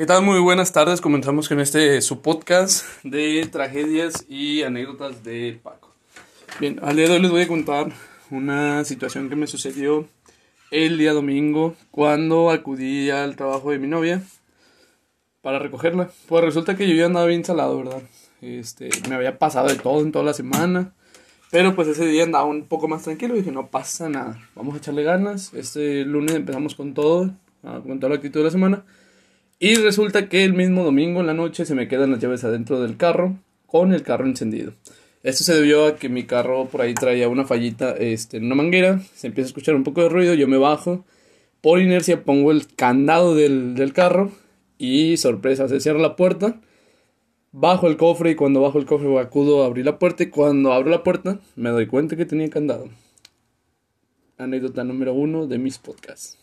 ¿Qué tal? Muy buenas tardes. Comenzamos con este su podcast de tragedias y anécdotas de Paco. Bien, al día de hoy les voy a contar una situación que me sucedió el día domingo cuando acudí al trabajo de mi novia para recogerla. Pues resulta que yo ya andaba bien salado, ¿verdad? Este, me había pasado de todo en toda la semana. Pero pues ese día andaba un poco más tranquilo y dije, no pasa nada, vamos a echarle ganas. Este lunes empezamos con todo, con toda la actitud de la semana. Y resulta que el mismo domingo en la noche se me quedan las llaves adentro del carro con el carro encendido. Esto se debió a que mi carro por ahí traía una fallita este, en una manguera. Se empieza a escuchar un poco de ruido, yo me bajo. Por inercia pongo el candado del, del carro y sorpresa, se cierra la puerta. Bajo el cofre y cuando bajo el cofre acudo a abrir la puerta y cuando abro la puerta me doy cuenta que tenía candado. Anécdota número uno de mis podcasts.